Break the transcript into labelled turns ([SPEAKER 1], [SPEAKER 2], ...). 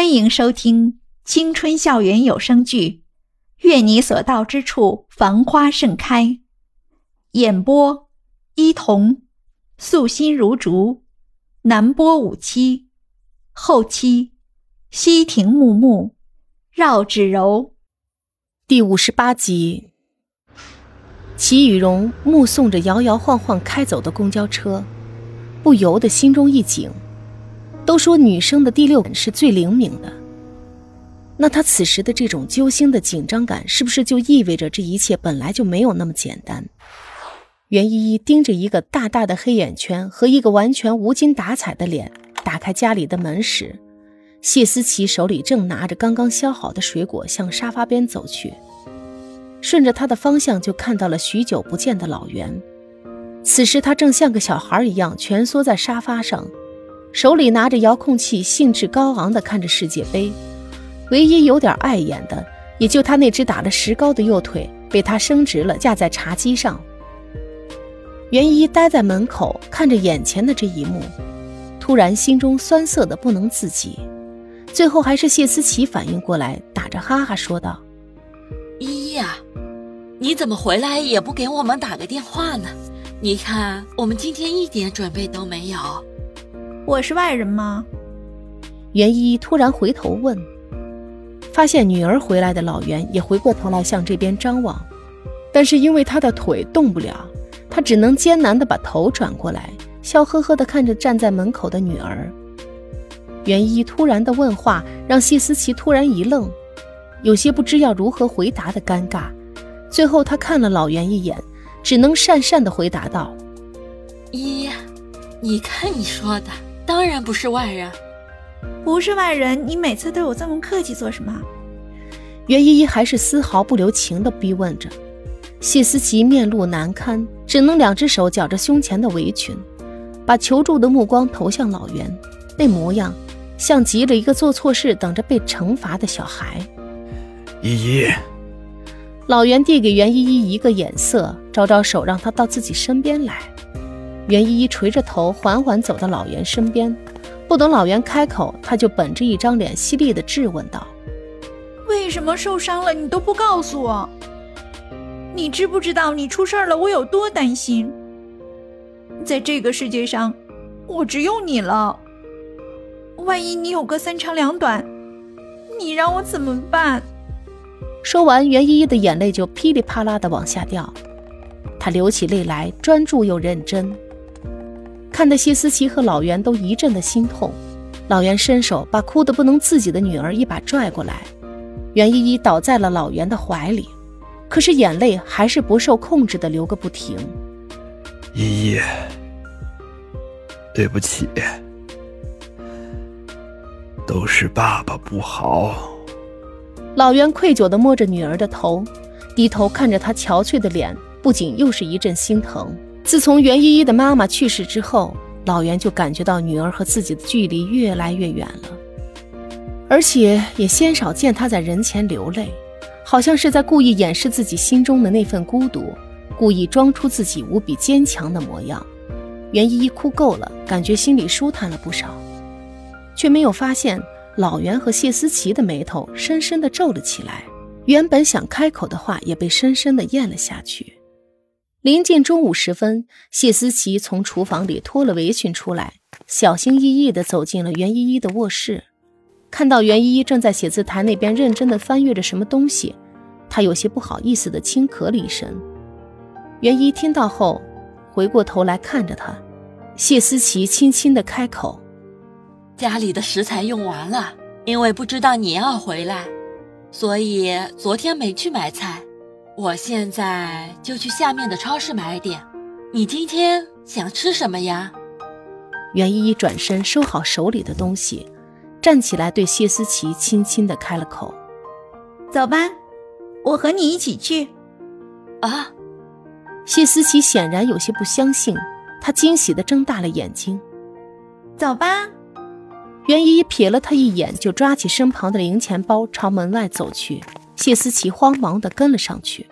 [SPEAKER 1] 欢迎收听青春校园有声剧《愿你所到之处繁花盛开》，演播：伊童，素心如竹，南波五七，后期：西亭木木，绕指柔。
[SPEAKER 2] 第五十八集，齐雨荣目送着摇摇晃晃开走的公交车，不由得心中一紧。都说女生的第六感是最灵敏的，那她此时的这种揪心的紧张感，是不是就意味着这一切本来就没有那么简单？袁依依盯着一个大大的黑眼圈和一个完全无精打采的脸，打开家里的门时，谢思琪手里正拿着刚刚削好的水果向沙发边走去，顺着他的方向就看到了许久不见的老袁，此时他正像个小孩一样蜷缩在沙发上。手里拿着遥控器，兴致高昂地看着世界杯。唯一有点碍眼的，也就他那只打了石膏的右腿被他伸直了，架在茶几上。袁一呆在门口看着眼前的这一幕，突然心中酸涩的不能自己。最后还是谢思琪反应过来，打着哈哈说道：“
[SPEAKER 3] 依依啊，你怎么回来也不给我们打个电话呢？你看我们今天一点准备都没有。”
[SPEAKER 1] 我是外人吗？
[SPEAKER 2] 袁依依突然回头问，发现女儿回来的老袁也回过头来向这边张望，但是因为他的腿动不了，他只能艰难地把头转过来，笑呵呵地看着站在门口的女儿。袁依依突然的问话让谢思琪突然一愣，有些不知要如何回答的尴尬。最后他看了老袁一眼，只能讪讪地回答道：“
[SPEAKER 3] 依依，你看你说的。”当然不是外人，
[SPEAKER 1] 不是外人。你每次对我这么客气做什么？
[SPEAKER 2] 袁依依还是丝毫不留情地逼问着。谢思琪面露难堪，只能两只手绞着胸前的围裙，把求助的目光投向老袁，那模样像极了一个做错事等着被惩罚的小孩。
[SPEAKER 4] 依依，
[SPEAKER 2] 老袁递给袁依依一个眼色，招招手让她到自己身边来。袁依依垂着头，缓缓走到老袁身边，不等老袁开口，她就本着一张脸，犀利地质问道：“
[SPEAKER 1] 为什么受伤了你都不告诉我？你知不知道你出事了我有多担心？在这个世界上，我只有你了。万一你有个三长两短，你让我怎么办？”
[SPEAKER 2] 说完，袁依依的眼泪就噼里啪啦的往下掉，她流起泪来，专注又认真。看得谢思琪和老袁都一阵的心痛，老袁伸手把哭得不能自己的女儿一把拽过来，袁依依倒在了老袁的怀里，可是眼泪还是不受控制的流个不停。
[SPEAKER 4] 依依，对不起，都是爸爸不好。
[SPEAKER 2] 老袁愧疚的摸着女儿的头，低头看着她憔悴的脸，不仅又是一阵心疼。自从袁依依的妈妈去世之后，老袁就感觉到女儿和自己的距离越来越远了，而且也鲜少见她在人前流泪，好像是在故意掩饰自己心中的那份孤独，故意装出自己无比坚强的模样。袁依依哭够了，感觉心里舒坦了不少，却没有发现老袁和谢思琪的眉头深深的皱了起来，原本想开口的话也被深深的咽了下去。临近中午时分，谢思琪从厨房里脱了围裙出来，小心翼翼地走进了袁依依的卧室。看到袁依依正在写字台那边认真地翻阅着什么东西，她有些不好意思地轻咳了一声。袁依听到后，回过头来看着她。谢思琪轻轻地开口：“
[SPEAKER 3] 家里的食材用完了，因为不知道你要回来，所以昨天没去买菜。”我现在就去下面的超市买点。你今天想吃什么呀？
[SPEAKER 2] 袁依依转身收好手里的东西，站起来对谢思琪轻轻的开了口：“
[SPEAKER 1] 走吧，我和你一起去。”
[SPEAKER 3] 啊！
[SPEAKER 2] 谢思琪显然有些不相信，她惊喜的睁大了眼睛：“
[SPEAKER 1] 走吧。”
[SPEAKER 2] 袁依依瞥了他一眼，就抓起身旁的零钱包朝门外走去。谢思琪慌忙的跟了上去。